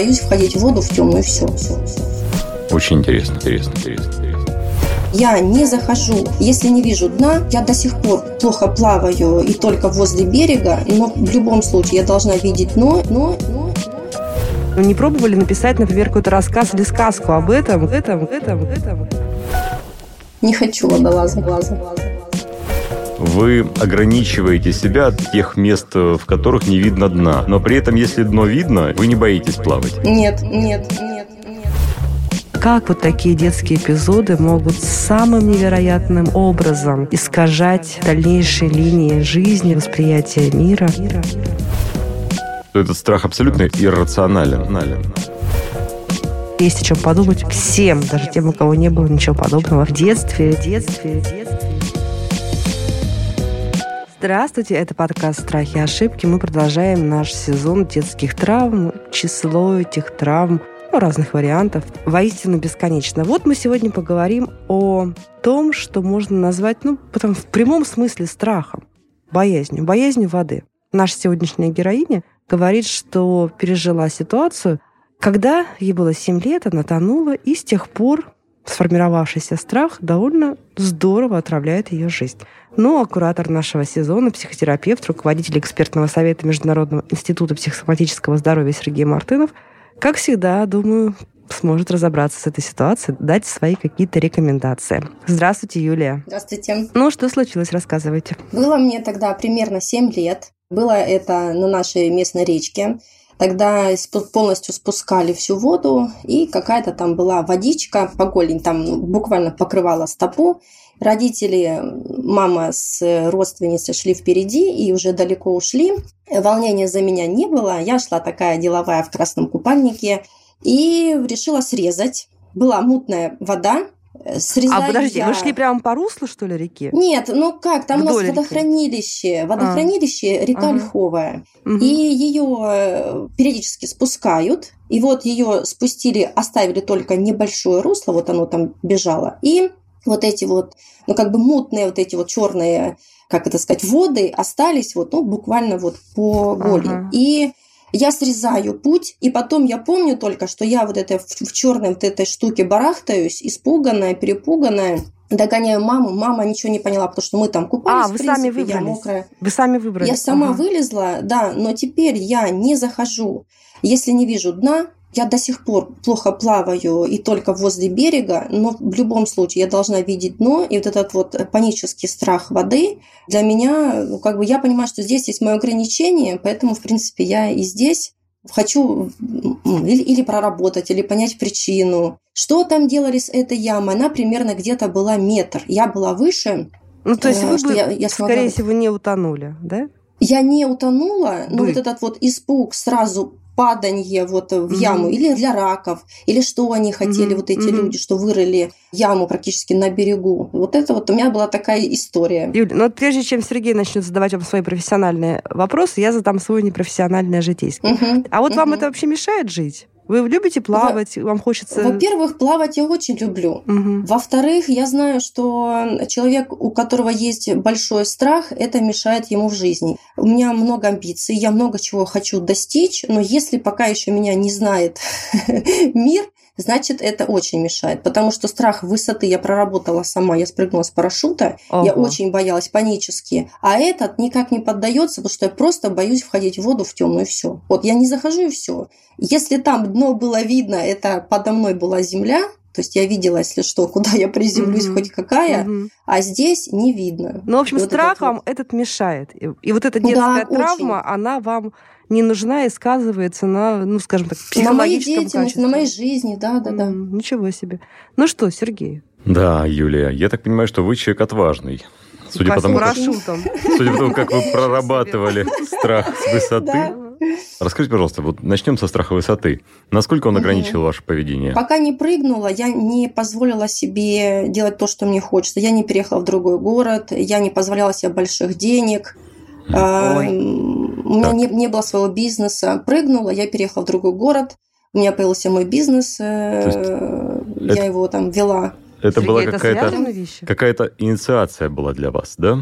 Боюсь входить в воду в темную, все, все, все. Очень интересно, интересно, интересно, интересно. Я не захожу, если не вижу дна, я до сих пор плохо плаваю и только возле берега, но в любом случае я должна видеть дно, но, но, но. Не пробовали написать, например, какой-то рассказ или сказку об этом, этом, этом, этом? Не хочу водолаза, глаза, глаза вы ограничиваете себя от тех мест, в которых не видно дна. Но при этом, если дно видно, вы не боитесь плавать. Нет, нет, нет. Как вот такие детские эпизоды могут самым невероятным образом искажать дальнейшие линии жизни, восприятия мира? Этот страх абсолютно иррационален. Есть о чем подумать всем, даже тем, у кого не было ничего подобного в детстве, в детстве, в детстве. Здравствуйте, это подкаст «Страхи и ошибки». Мы продолжаем наш сезон детских травм. Число этих травм ну, разных вариантов воистину бесконечно. Вот мы сегодня поговорим о том, что можно назвать, ну, потом в прямом смысле страхом, боязнью, боязнью воды. Наша сегодняшняя героиня говорит, что пережила ситуацию, когда ей было 7 лет, она тонула, и с тех пор сформировавшийся страх довольно здорово отравляет ее жизнь. Ну, а куратор нашего сезона, психотерапевт, руководитель экспертного совета Международного института психосоматического здоровья Сергей Мартынов, как всегда, думаю, сможет разобраться с этой ситуацией, дать свои какие-то рекомендации. Здравствуйте, Юлия. Здравствуйте. Ну, что случилось, рассказывайте. Было мне тогда примерно 7 лет. Было это на нашей местной речке. Тогда полностью спускали всю воду, и какая-то там была водичка, по голень там ну, буквально покрывала стопу. Родители, мама с родственницей шли впереди и уже далеко ушли. Волнения за меня не было. Я шла такая деловая в красном купальнике и решила срезать. Была мутная вода, Срезаю а подождите, я... вы шли прямо по руслу, что ли, реки? Нет, ну как, там Вдоль у нас водохранилище, водохранилище, а. река ага. Льховая. Угу. И ее э, периодически спускают. И вот ее спустили, оставили только небольшое русло, вот оно там бежало. И вот эти вот, ну как бы мутные вот эти вот черные, как это сказать, воды остались вот, ну буквально вот по голи. Ага. И я срезаю путь, и потом я помню только, что я вот это в, в черной вот этой штуке барахтаюсь, испуганная, перепуганная, догоняю маму, мама ничего не поняла, потому что мы там купались, а, вы принципе, сами выбрались. я мокрая. Вы сами выбрались. Я сама ага. вылезла, да, но теперь я не захожу. Если не вижу дна, я до сих пор плохо плаваю и только возле берега, но в любом случае я должна видеть дно, и вот этот вот панический страх воды для меня, ну, как бы я понимаю, что здесь есть мое ограничение, поэтому, в принципе, я и здесь хочу или, или проработать, или понять причину. Что там делали с этой ямой? Она примерно где-то была метр. Я была выше. Ну, то есть э, вы бы, я, я смогла... скорее всего, не утонули, да? Я не утонула, но вот этот вот испуг сразу паданье вот в яму mm-hmm. или для раков, или что они хотели, mm-hmm. вот эти mm-hmm. люди, что вырыли яму практически на берегу. Вот это вот у меня была такая история. Юля, ну вот прежде чем Сергей начнет задавать вам свои профессиональные вопросы, я задам свой непрофессиональный житейский. Mm-hmm. А вот mm-hmm. вам это вообще мешает жить? Вы любите плавать? Вам хочется... Во-первых, плавать я очень люблю. Угу. Во-вторых, я знаю, что человек, у которого есть большой страх, это мешает ему в жизни. У меня много амбиций, я много чего хочу достичь, но если пока еще меня не знает мир, значит, это очень мешает. Потому что страх высоты я проработала сама, я спрыгнула с парашюта, Ого. я очень боялась панически. А этот никак не поддается, потому что я просто боюсь входить в воду в темную и все. Вот я не захожу и все. Если там дно было видно, это подо мной была земля, то есть я видела, если что, куда я приземлюсь, угу. хоть какая, угу. а здесь не видно. Ну, в общем, и страх вот вам вот... этот мешает. И, и вот эта детская да, травма, очень. она вам не нужна и сказывается на, ну, скажем так, психологическом На моей деятельности, качестве. на моей жизни, да, да, да. Mm, ничего себе. Ну что, Сергей? Да, Юлия, я так понимаю, что вы человек отважный. Судя по, тому, как, судя по тому, как вы прорабатывали страх с высоты. Расскажите, пожалуйста, вот начнем со страха высоты. Насколько он ограничил ваше поведение? Пока не прыгнула, я не позволила себе делать то, что мне хочется. Я не переехала в другой город, я не позволяла себе больших денег. А. У меня не, не было своего бизнеса. Прыгнула, я переехала в другой город. У меня появился мой бизнес. Э, я это, его там вела. Это Сергей, была какая-то какая инициация была для вас, да?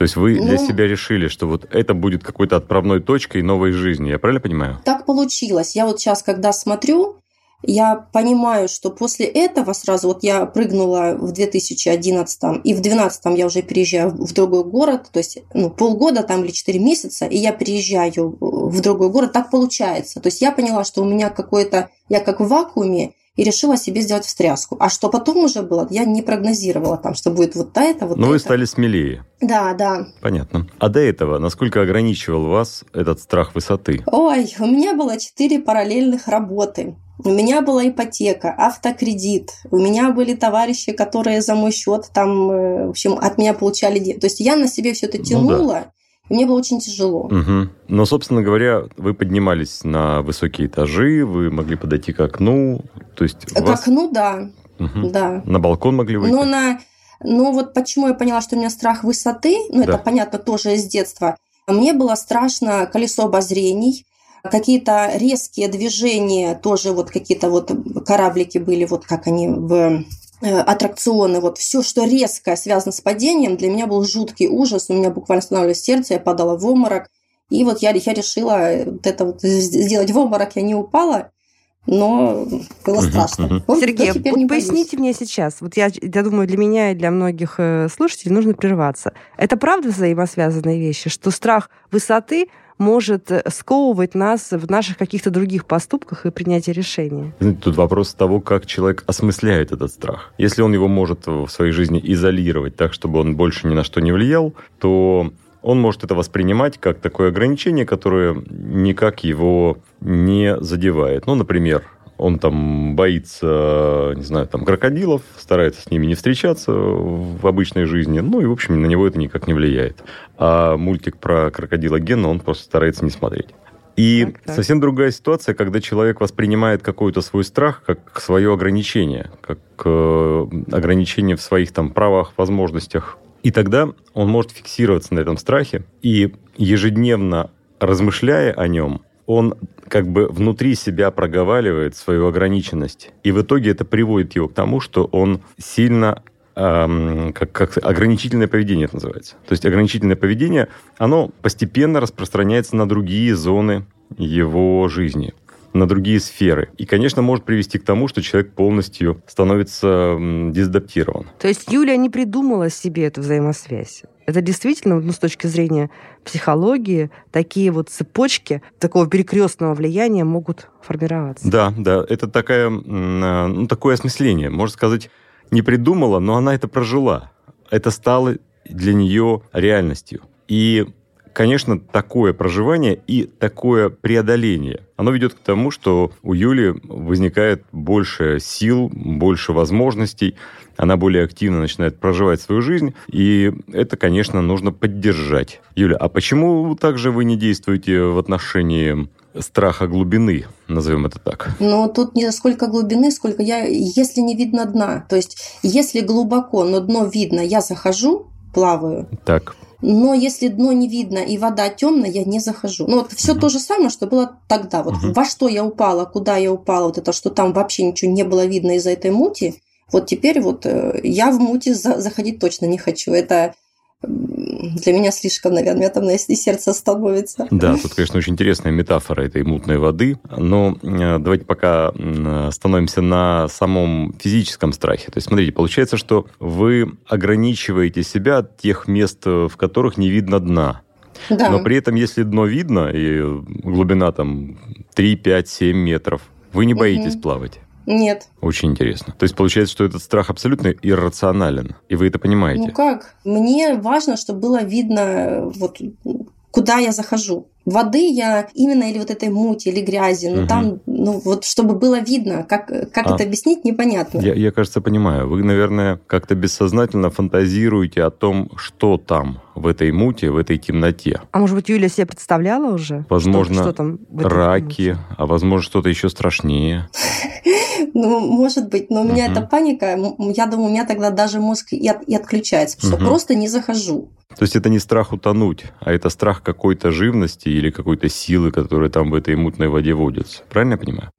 То есть вы ну, для себя решили, что вот это будет какой-то отправной точкой новой жизни. Я правильно понимаю? Так получилось. Я вот сейчас, когда смотрю, я понимаю, что после этого сразу, вот я прыгнула в 2011 и в 2012 я уже переезжаю в другой город, то есть ну, полгода там или 4 месяца, и я переезжаю в другой город, так получается. То есть я поняла, что у меня какое-то, я как в вакууме, и решила себе сделать встряску. А что потом уже было, я не прогнозировала там, что будет вот это, вот Но это. вы стали смелее. Да, да. Понятно. А до этого, насколько ограничивал вас этот страх высоты? Ой, у меня было четыре параллельных работы. У меня была ипотека, автокредит. У меня были товарищи, которые за мой счет там, э, в общем, от меня получали деньги. То есть я на себе все это тянула. Ну, да. Мне было очень тяжело. Угу. Но, собственно говоря, вы поднимались на высокие этажи, вы могли подойти к окну, то есть к вас... окну, да, угу. да. На балкон могли выйти. Но на, но вот почему я поняла, что у меня страх высоты, ну да. это понятно тоже из детства. Мне было страшно колесо обозрений, какие-то резкие движения, тоже вот какие-то вот кораблики были, вот как они в аттракционы, вот все, что резко связано с падением, для меня был жуткий ужас, у меня буквально останавливалось сердце, я падала в обморок, и вот я, я решила вот это вот сделать в обморок, я не упала, но было страшно. Вот, Сергей, вот поясните мне сейчас, вот я, я думаю, для меня и для многих э, слушателей нужно прерваться. Это правда взаимосвязанные вещи, что страх высоты может э, сковывать нас в наших каких-то других поступках и принятии решений. Тут вопрос того, как человек осмысляет этот страх. Если он его может в своей жизни изолировать так, чтобы он больше ни на что не влиял, то он может это воспринимать как такое ограничение, которое никак его не задевает. Ну, например, он там боится, не знаю, там, крокодилов, старается с ними не встречаться в обычной жизни, ну и, в общем, на него это никак не влияет. А мультик про крокодила Гена он просто старается не смотреть. И так, так. совсем другая ситуация, когда человек воспринимает какой-то свой страх как свое ограничение, как э, ограничение в своих там правах, возможностях. И тогда он может фиксироваться на этом страхе и ежедневно размышляя о нем, он как бы внутри себя проговаривает свою ограниченность. И в итоге это приводит его к тому, что он сильно эм, как, как ограничительное поведение это называется. То есть ограничительное поведение, оно постепенно распространяется на другие зоны его жизни на другие сферы. И, конечно, может привести к тому, что человек полностью становится дезадаптирован. То есть Юлия не придумала себе эту взаимосвязь. Это действительно, ну, с точки зрения психологии, такие вот цепочки такого перекрестного влияния могут формироваться. Да, да, это такая, а, ну, такое осмысление. Можно сказать, не придумала, но она это прожила. Это стало для нее реальностью. И конечно, такое проживание и такое преодоление, оно ведет к тому, что у Юли возникает больше сил, больше возможностей, она более активно начинает проживать свою жизнь, и это, конечно, нужно поддержать. Юля, а почему также вы не действуете в отношении страха глубины, назовем это так? Ну, тут не сколько глубины, сколько я, если не видно дна. То есть, если глубоко, но дно видно, я захожу, плаваю. Так. Но если дно не видно и вода темная, я не захожу. Ну, вот все то же самое, что было тогда. Вот во что я упала, куда я упала, вот это, что там вообще ничего не было видно из-за этой мути. Вот теперь вот э, я в мути заходить точно не хочу. Это для меня слишком, наверное, там и сердце становится. Да, тут, конечно, очень интересная метафора этой мутной воды. Но э, давайте пока остановимся на самом физическом страхе. То есть, смотрите, получается, что вы ограничиваете себя от тех мест, в которых не видно дна. Да. Но при этом, если дно видно, и глубина там 3, 5, 7 метров, вы не боитесь угу. плавать. Нет. Очень интересно. То есть получается, что этот страх абсолютно иррационален, и вы это понимаете? Ну как? Мне важно, чтобы было видно, вот куда я захожу. Воды я именно или вот этой мути, или грязи, ну угу. там, ну вот чтобы было видно, как, как а, это объяснить, непонятно. Я, я, кажется, понимаю. Вы, наверное, как-то бессознательно фантазируете о том, что там в этой муте, в этой темноте. А может быть, Юля себе представляла уже? Возможно, что, что там раки, муте? а возможно, что-то еще страшнее. Ну, может быть, но у меня эта паника, я думаю, у меня тогда даже мозг и отключается, потому что просто не захожу. То есть это не страх утонуть, а это страх какой-то живности или какой-то силы, которая там в этой мутной воде водится. Правильно я понимаю?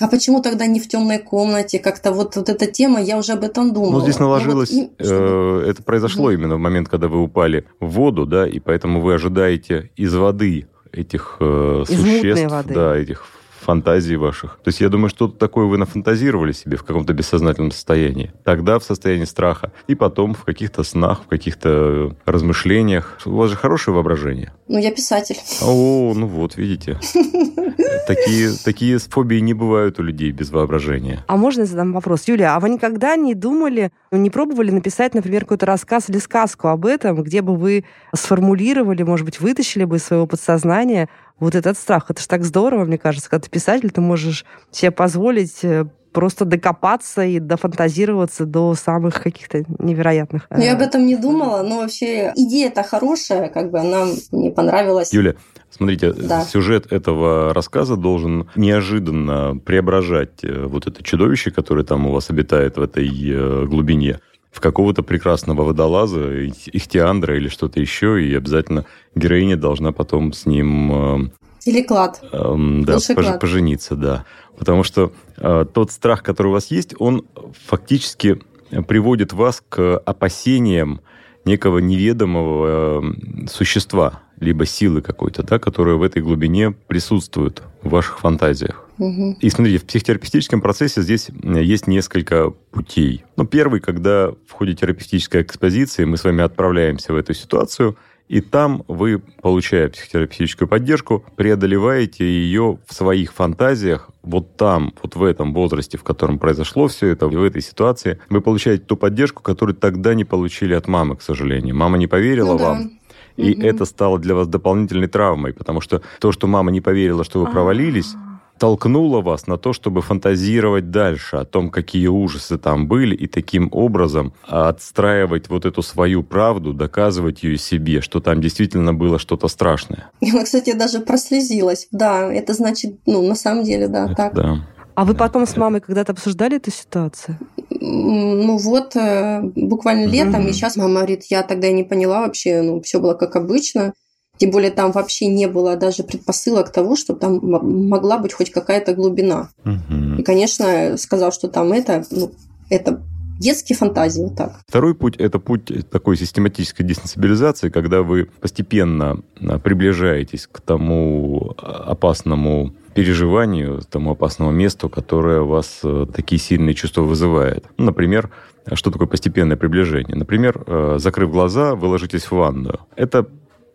А почему тогда не в темной комнате? Как-то вот, вот эта тема, я уже об этом думала. Ну, здесь наложилось, ну, вот, э, это произошло угу. именно в момент, когда вы упали в воду, да, и поэтому вы ожидаете из воды этих э, существ, воды. да, этих фантазий ваших. То есть я думаю, что-то такое вы нафантазировали себе в каком-то бессознательном состоянии. Тогда в состоянии страха, и потом в каких-то снах, в каких-то размышлениях. У вас же хорошее воображение. Ну, я писатель. О, ну вот, видите. Такие, такие фобии не бывают у людей без воображения. А можно задам вопрос? Юлия, а вы никогда не думали, не пробовали написать, например, какой-то рассказ или сказку об этом, где бы вы сформулировали, может быть, вытащили бы из своего подсознания вот этот страх. Это же так здорово, мне кажется, когда ты писатель, ты можешь себе позволить э, просто докопаться и дофантазироваться до самых каких-то невероятных. Ну, я об этом не думала, но вообще идея-то хорошая, как бы она мне понравилась. Юля, Смотрите, да. сюжет этого рассказа должен неожиданно преображать э, вот это чудовище, которое там у вас обитает в этой э, глубине, в какого-то прекрасного водолаза, ихтиандра или что-то еще, и обязательно героиня должна потом с ним... Э, или клад. Эм, да, пож, пожениться, да. Потому что э, тот страх, который у вас есть, он фактически приводит вас к опасениям некого неведомого э, существа, либо силы какой-то, да, которая в этой глубине присутствует в ваших фантазиях. Угу. И смотрите, в психотерапевтическом процессе здесь есть несколько путей. Ну, первый, когда в ходе терапевтической экспозиции мы с вами отправляемся в эту ситуацию, и там вы, получая психотерапевтическую поддержку, преодолеваете ее в своих фантазиях, вот там, вот в этом возрасте, в котором произошло все это, в этой ситуации, вы получаете ту поддержку, которую тогда не получили от мамы, к сожалению. Мама не поверила ну, вам. Да. И угу. это стало для вас дополнительной травмой, потому что то, что мама не поверила, что вы а. провалились, толкнуло вас на то, чтобы фантазировать дальше о том, какие ужасы там были, и таким образом отстраивать вот эту свою правду, доказывать ее себе, что там действительно было что-то страшное. Я, кстати, даже прослезилась. Да, это значит, ну, на самом деле, да, это так. Да. А вы потом с мамой когда-то обсуждали эту ситуацию? Ну вот, э, буквально летом, mm-hmm. и сейчас мама говорит, я тогда не поняла вообще, ну, все было как обычно. Тем более там вообще не было даже предпосылок того, что там могла быть хоть какая-то глубина. Угу. И, конечно, сказал, что там это, ну, это детские фантазии, так. Второй путь – это путь такой систематической десенсибилизации, когда вы постепенно а, приближаетесь к тому а, опасному переживанию, тому опасному месту, которое у вас э, такие сильные чувства вызывает. Ну, например, что такое постепенное приближение? Например, э, закрыв глаза, вы ложитесь в ванную. Это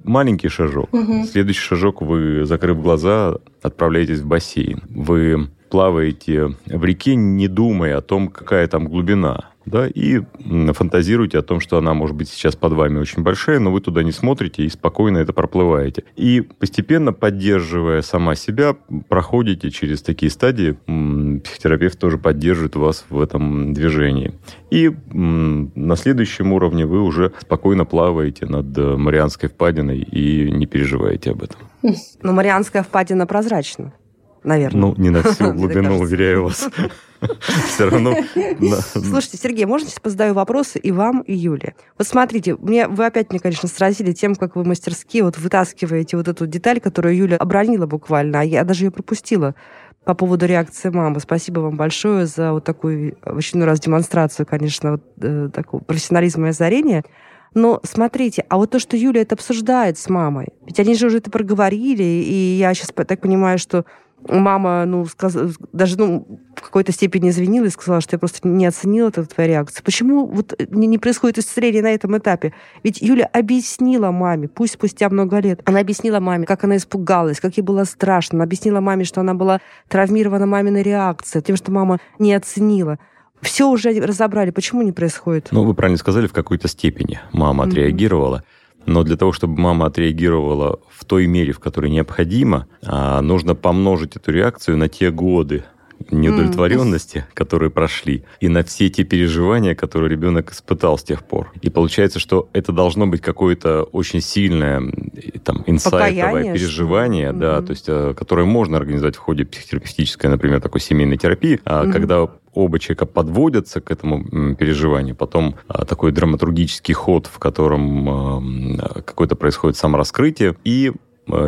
маленький шажок. Угу. Следующий шажок вы, закрыв глаза, отправляетесь в бассейн. Вы плаваете в реке, не думая о том, какая там глубина да, и фантазируете о том, что она может быть сейчас под вами очень большая, но вы туда не смотрите и спокойно это проплываете. И постепенно, поддерживая сама себя, проходите через такие стадии, психотерапевт тоже поддерживает вас в этом движении. И на следующем уровне вы уже спокойно плаваете над э, Марианской впадиной и не переживаете об этом. Но Марианская впадина прозрачна наверное. Ну, не на всю глубину, уверяю вас. Все равно... Слушайте, Сергей, можно сейчас позадаю вопросы и вам, и Юле? Вот смотрите, мне, вы опять мне, конечно, сразили тем, как вы мастерски вот вытаскиваете вот эту деталь, которую Юля обронила буквально, а я даже ее пропустила по поводу реакции мамы. Спасибо вам большое за вот такую в очередной раз демонстрацию, конечно, вот, э, такого профессионализма и озарения. Но смотрите, а вот то, что Юля это обсуждает с мамой, ведь они же уже это проговорили, и я сейчас так понимаю, что мама, ну, сказ... даже, ну, в какой-то степени извинилась, сказала, что я просто не оценила эту твою реакцию. Почему вот не, не происходит исцеление на этом этапе? Ведь Юля объяснила маме, пусть спустя много лет, она объяснила маме, как она испугалась, как ей было страшно, она объяснила маме, что она была травмирована маминой реакцией, тем, что мама не оценила все уже разобрали. Почему не происходит? Ну, вы правильно сказали, в какой-то степени мама отреагировала. Mm-hmm. Но для того, чтобы мама отреагировала в той мере, в которой необходимо, а, нужно помножить эту реакцию на те годы, неудовлетворенности, mm. которые прошли, и на все те переживания, которые ребенок испытал с тех пор. И получается, что это должно быть какое-то очень сильное там, инсайтовое Покаяние, переживание, что? да, mm-hmm. то есть, э, которое можно организовать в ходе психотерапевтической, например, такой семейной терапии, mm-hmm. когда оба человека подводятся к этому переживанию, потом а, такой драматургический ход, в котором какое-то происходит самораскрытие, и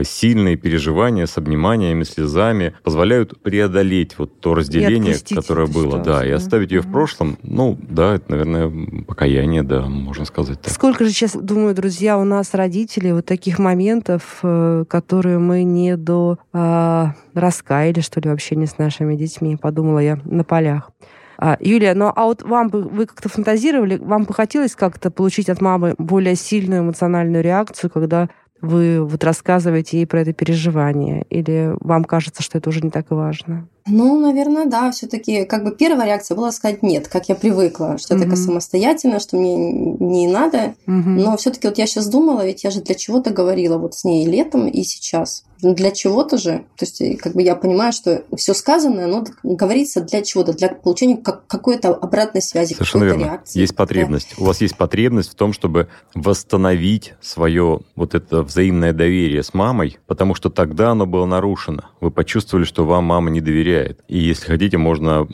сильные переживания с обниманиями, слезами позволяют преодолеть вот то разделение, которое было, да, и оставить ее в прошлом. Ну, да, это, наверное, покаяние, да, можно сказать так. Сколько же сейчас, думаю, друзья, у нас родителей вот таких моментов, э, которые мы не до а, раскаяли, что ли, вообще не с нашими детьми, подумала я на полях. А, Юлия, ну а вот вам бы, вы как-то фантазировали, вам бы хотелось как-то получить от мамы более сильную эмоциональную реакцию, когда вы вот рассказываете ей про это переживание? Или вам кажется, что это уже не так важно? Ну, наверное, да. Все-таки как бы первая реакция была сказать нет, как я привыкла, что mm-hmm. я такая самостоятельная, что мне не надо. Mm-hmm. Но все-таки вот я сейчас думала, ведь я же для чего-то говорила вот с ней летом и сейчас. Ну, для чего-то же. То есть, как бы я понимаю, что все сказанное, оно говорится для чего-то, для получения какой-то обратной связи, Совершенно верно. реакции. Есть потребность. Да. У вас есть потребность в том, чтобы восстановить свое вот это взаимное доверие с мамой, потому что тогда оно было нарушено. Вы почувствовали, что вам мама не доверяет. И если хотите, можно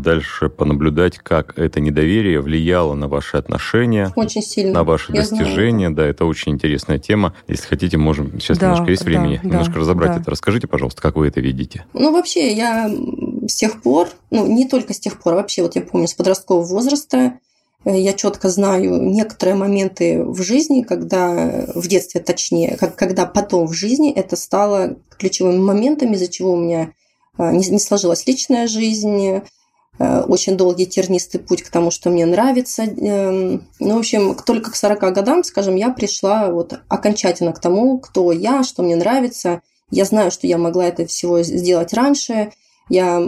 дальше понаблюдать, как это недоверие влияло на ваши отношения. Очень сильно. На ваши Я достижения. Знаю. Да, это очень интересная тема. Если хотите, можем... Сейчас да, немножко есть времени. Да, немножко да, разобрать да. это. Расскажите, пожалуйста, как вы это видите? Ну, вообще, я с тех пор, ну, не только с тех пор, а вообще, вот я помню, с подросткового возраста Э, я четко знаю некоторые моменты в жизни, когда в детстве точнее, как, когда потом в жизни это стало ключевыми моментами, из-за чего у меня не, не сложилась личная жизнь, э, очень долгий тернистый путь к тому, что мне нравится. Эм, ну, в общем, только к 40 годам, скажем, я пришла вот окончательно к тому, кто я, что мне нравится. Я знаю, что я могла это всего сделать раньше. Я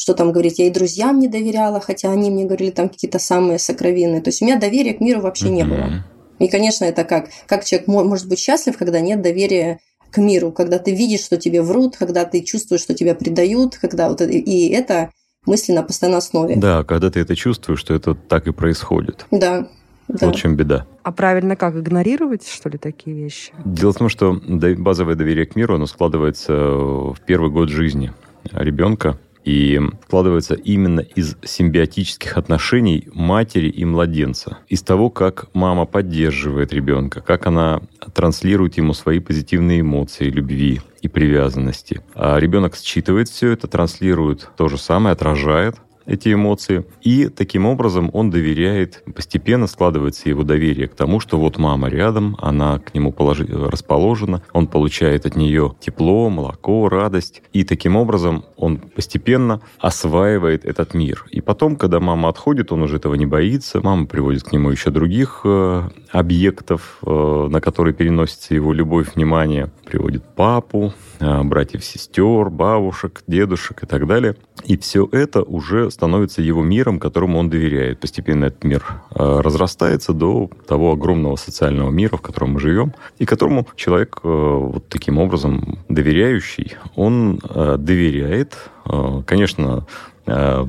что там говорить, я и друзьям не доверяла, хотя они мне говорили там какие-то самые сокровенные. То есть у меня доверия к миру вообще не было. И, конечно, это как, как человек может быть счастлив, когда нет доверия к миру, когда ты видишь, что тебе врут, когда ты чувствуешь, что тебя предают, когда вот и это мысли на постоянной основе. Да, когда ты это чувствуешь, что это так и происходит. Да. Да. Вот в чем беда. А правильно как, игнорировать, что ли, такие вещи? Дело в том, что базовое доверие к миру, оно складывается в первый год жизни ребенка и складывается именно из симбиотических отношений матери и младенца. Из того, как мама поддерживает ребенка, как она транслирует ему свои позитивные эмоции, любви и привязанности. А ребенок считывает все это, транслирует то же самое, отражает эти эмоции. И таким образом он доверяет, постепенно складывается его доверие к тому, что вот мама рядом, она к нему положи, расположена, он получает от нее тепло, молоко, радость. И таким образом он постепенно осваивает этот мир. И потом, когда мама отходит, он уже этого не боится. Мама приводит к нему еще других э, объектов, э, на которые переносится его любовь, внимание. Приводит папу, э, братьев, сестер, бабушек, дедушек и так далее. И все это уже становится его миром, которому он доверяет. Постепенно этот мир э, разрастается до того огромного социального мира, в котором мы живем, и которому человек э, вот таким образом доверяющий, он э, доверяет, конечно,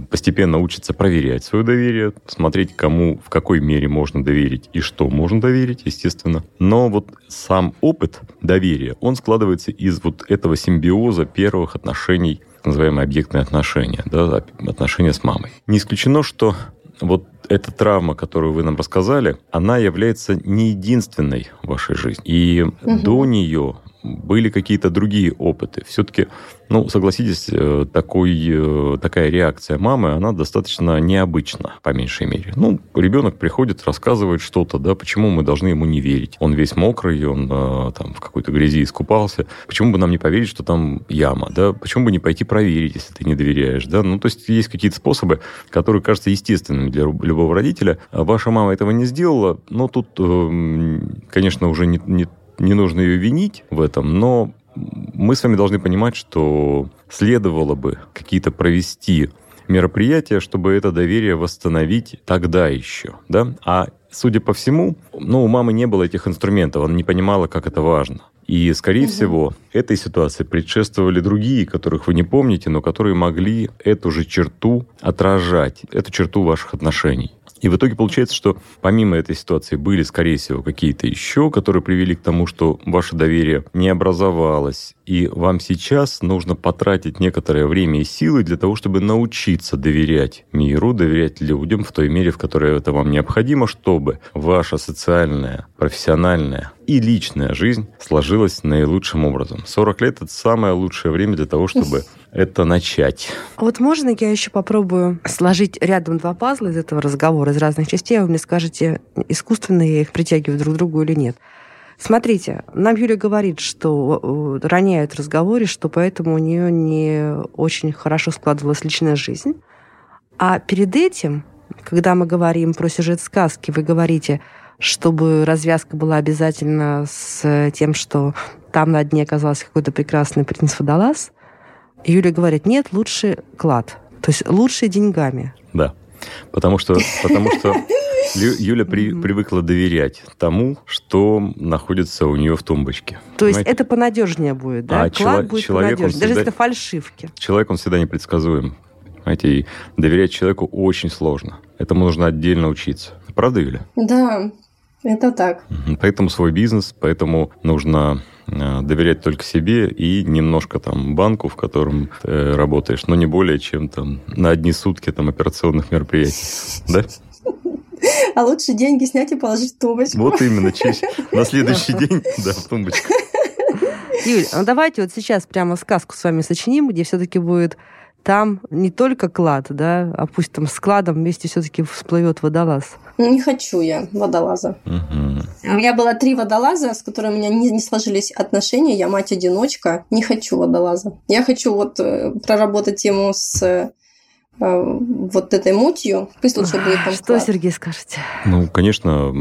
постепенно учится проверять свое доверие, смотреть, кому, в какой мере можно доверить и что можно доверить, естественно. Но вот сам опыт доверия, он складывается из вот этого симбиоза первых отношений так называемые объектные отношения, да, отношения с мамой. Не исключено, что вот эта травма, которую вы нам рассказали, она является не единственной в вашей жизни. И угу. до нее были какие-то другие опыты. Все-таки, ну, согласитесь, э, такой, э, такая реакция мамы, она достаточно необычна, по меньшей мере. Ну, ребенок приходит, рассказывает что-то, да, почему мы должны ему не верить. Он весь мокрый, он э, там в какой-то грязи искупался. Почему бы нам не поверить, что там яма, да? Почему бы не пойти проверить, если ты не доверяешь, да? Ну, то есть есть какие-то способы, которые кажутся естественными для любого родителя. Ваша мама этого не сделала, но тут, конечно, уже не, не не нужно ее винить в этом, но мы с вами должны понимать, что следовало бы какие-то провести мероприятия, чтобы это доверие восстановить тогда еще, да? А судя по всему, ну, у мамы не было этих инструментов, она не понимала, как это важно. И, скорее угу. всего, этой ситуации предшествовали другие, которых вы не помните, но которые могли эту же черту отражать, эту черту ваших отношений. И в итоге получается, что помимо этой ситуации были, скорее всего, какие-то еще, которые привели к тому, что ваше доверие не образовалось, и вам сейчас нужно потратить некоторое время и силы для того, чтобы научиться доверять миру, доверять людям в той мере, в которой это вам необходимо, чтобы ваша социальная, профессиональная и личная жизнь сложилась наилучшим образом. 40 лет – это самое лучшее время для того, чтобы это начать. А вот можно я еще попробую сложить рядом два пазла из этого разговора, из разных частей, а вы мне скажете, искусственно я их притягиваю друг к другу или нет. Смотрите, нам Юля говорит, что э, роняет в разговоре, что поэтому у нее не очень хорошо складывалась личная жизнь. А перед этим, когда мы говорим про сюжет сказки, вы говорите, чтобы развязка была обязательно с тем, что там на дне оказался какой-то прекрасный принц Водолаз. Юля говорит, нет, лучше клад. То есть лучше деньгами. Да. Потому что, потому что Юля при, привыкла доверять тому, что находится у нее в тумбочке. То понимаете? есть это понадежнее будет, да? А Клад чело- будет человек, понадежнее, даже если это фальшивки. Человек, он всегда непредсказуем. Понимаете, и доверять человеку очень сложно. Этому нужно отдельно учиться. Правда, Юля? Да, это так. Поэтому свой бизнес, поэтому нужно э, доверять только себе и немножко там банку, в котором ты работаешь, но не более чем там на одни сутки там операционных мероприятий. Да? А лучше деньги снять и положить в тумбочку. Вот именно, на следующий день, да, в тумбочку. Юль, ну давайте вот сейчас прямо сказку с вами сочиним, где все-таки будет там не только клад, да, а пусть там с кладом вместе все-таки всплывет водолаз. Ну, не хочу я водолаза. Угу. У меня было три водолаза, с которыми у меня не, не сложились отношения. Я мать-одиночка. Не хочу водолаза. Я хочу вот э, проработать тему с э, вот этой мутью. Пусть лучше будет там Что. Сергей, скажете? Ну, конечно,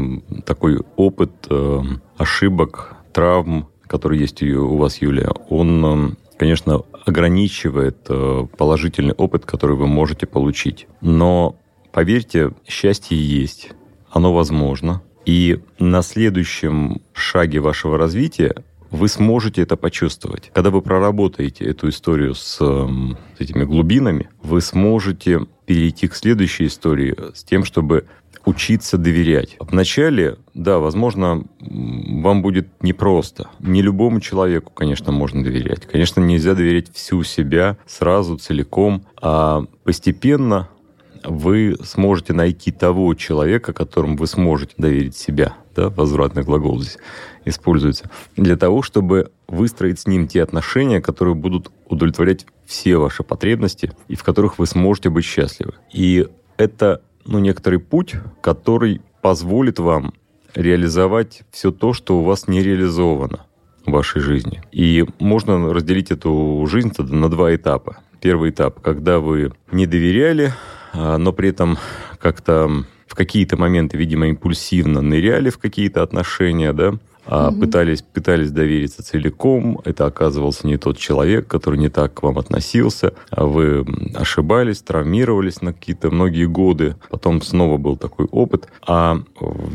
такой опыт э, ошибок, травм, который есть у вас, Юлия, он конечно, ограничивает э, положительный опыт, который вы можете получить. Но поверьте, счастье есть, оно возможно. И на следующем шаге вашего развития вы сможете это почувствовать. Когда вы проработаете эту историю с, с этими глубинами, вы сможете перейти к следующей истории с тем, чтобы учиться доверять. Вначале, да, возможно, вам будет непросто. Не любому человеку, конечно, можно доверять. Конечно, нельзя доверять всю себя сразу, целиком, а постепенно вы сможете найти того человека, которому вы сможете доверить себя. Да, возвратный глагол здесь используется. Для того, чтобы выстроить с ним те отношения, которые будут удовлетворять все ваши потребности и в которых вы сможете быть счастливы. И это ну, некоторый путь, который позволит вам реализовать все то, что у вас не реализовано в вашей жизни. И можно разделить эту жизнь на два этапа. Первый этап, когда вы не доверяли, но при этом как-то в какие-то моменты, видимо, импульсивно ныряли в какие-то отношения, да, угу. пытались, пытались довериться целиком, это оказывался не тот человек, который не так к вам относился, а вы ошибались, травмировались на какие-то многие годы, потом снова был такой опыт. А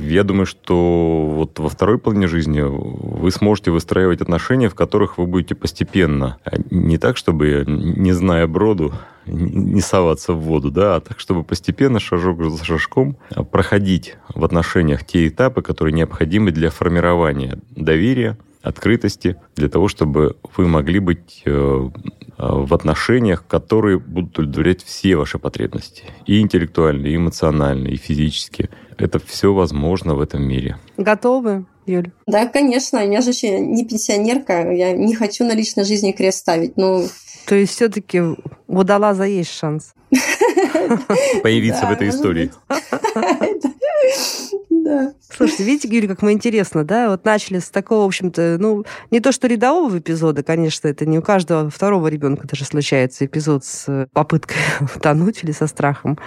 я думаю, что вот во второй половине жизни вы сможете выстраивать отношения, в которых вы будете постепенно, а не так, чтобы, не зная броду, не соваться в воду, да, а так, чтобы постепенно, шажок за шажком, проходить в отношениях те этапы, которые необходимы для формирования доверия, открытости, для того, чтобы вы могли быть э, э, в отношениях, которые будут удовлетворять все ваши потребности. И интеллектуальные, и эмоциональные, и физические. Это все возможно в этом мире. Готовы? Юль? Да, конечно. Я же еще не пенсионерка. Я не хочу на личной жизни крест ставить. Ну, то есть все-таки у водолаза есть шанс появиться в этой истории. Да. Слушайте, видите, Юля, как мы интересно, да? Вот начали с такого, в общем-то, ну, не то что рядового эпизода, конечно, это не у каждого второго ребенка даже случается эпизод с попыткой утонуть или со страхом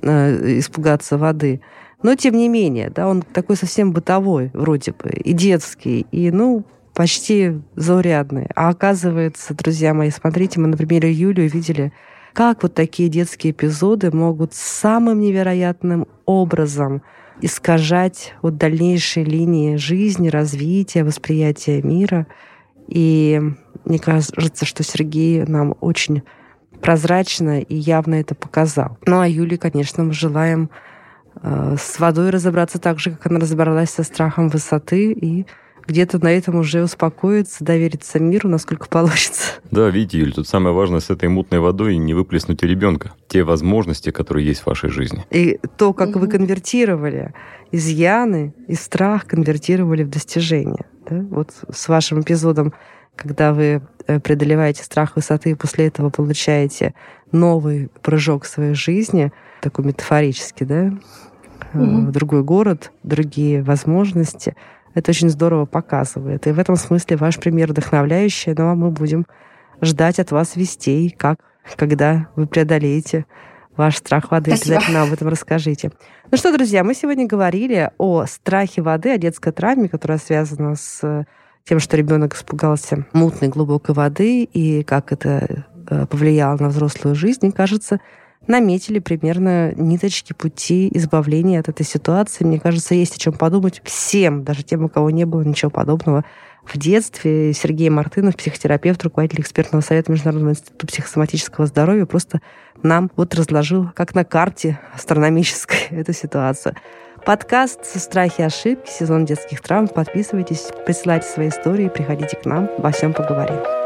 э, испугаться воды. Но тем не менее, да, он такой совсем бытовой, вроде бы, и детский, и, ну, почти заурядные. А оказывается, друзья мои, смотрите, мы на примере Юли увидели, как вот такие детские эпизоды могут самым невероятным образом искажать вот дальнейшие линии жизни, развития, восприятия мира. И мне кажется, что Сергей нам очень прозрачно и явно это показал. Ну а Юле, конечно, мы желаем э, с водой разобраться так же, как она разобралась со страхом высоты, и где-то на этом уже успокоиться, довериться миру, насколько получится. Да, видите, Юль, тут самое важное с этой мутной водой не выплеснуть у ребенка. Те возможности, которые есть в вашей жизни. И то, как mm-hmm. вы конвертировали изъяны и страх, конвертировали в достижения. Да? Вот с вашим эпизодом, когда вы э, преодолеваете страх высоты и после этого получаете новый прыжок в своей жизни, такой метафорический, да, mm-hmm. в другой город, другие возможности – это очень здорово показывает. И в этом смысле ваш пример вдохновляющий, но мы будем ждать от вас вестей, как, когда вы преодолеете ваш страх воды. Спасибо. Обязательно об этом расскажите. Ну что, друзья, мы сегодня говорили о страхе воды, о детской травме, которая связана с тем, что ребенок испугался мутной глубокой воды и как это э, повлияло на взрослую жизнь. Мне кажется, наметили примерно ниточки пути избавления от этой ситуации. Мне кажется, есть о чем подумать всем, даже тем, у кого не было ничего подобного в детстве. Сергей Мартынов, психотерапевт, руководитель экспертного совета Международного института психосоматического здоровья, просто нам вот разложил, как на карте астрономической, эту ситуацию. Подкаст «Страхи и ошибки», сезон детских травм. Подписывайтесь, присылайте свои истории, приходите к нам, во всем поговорим.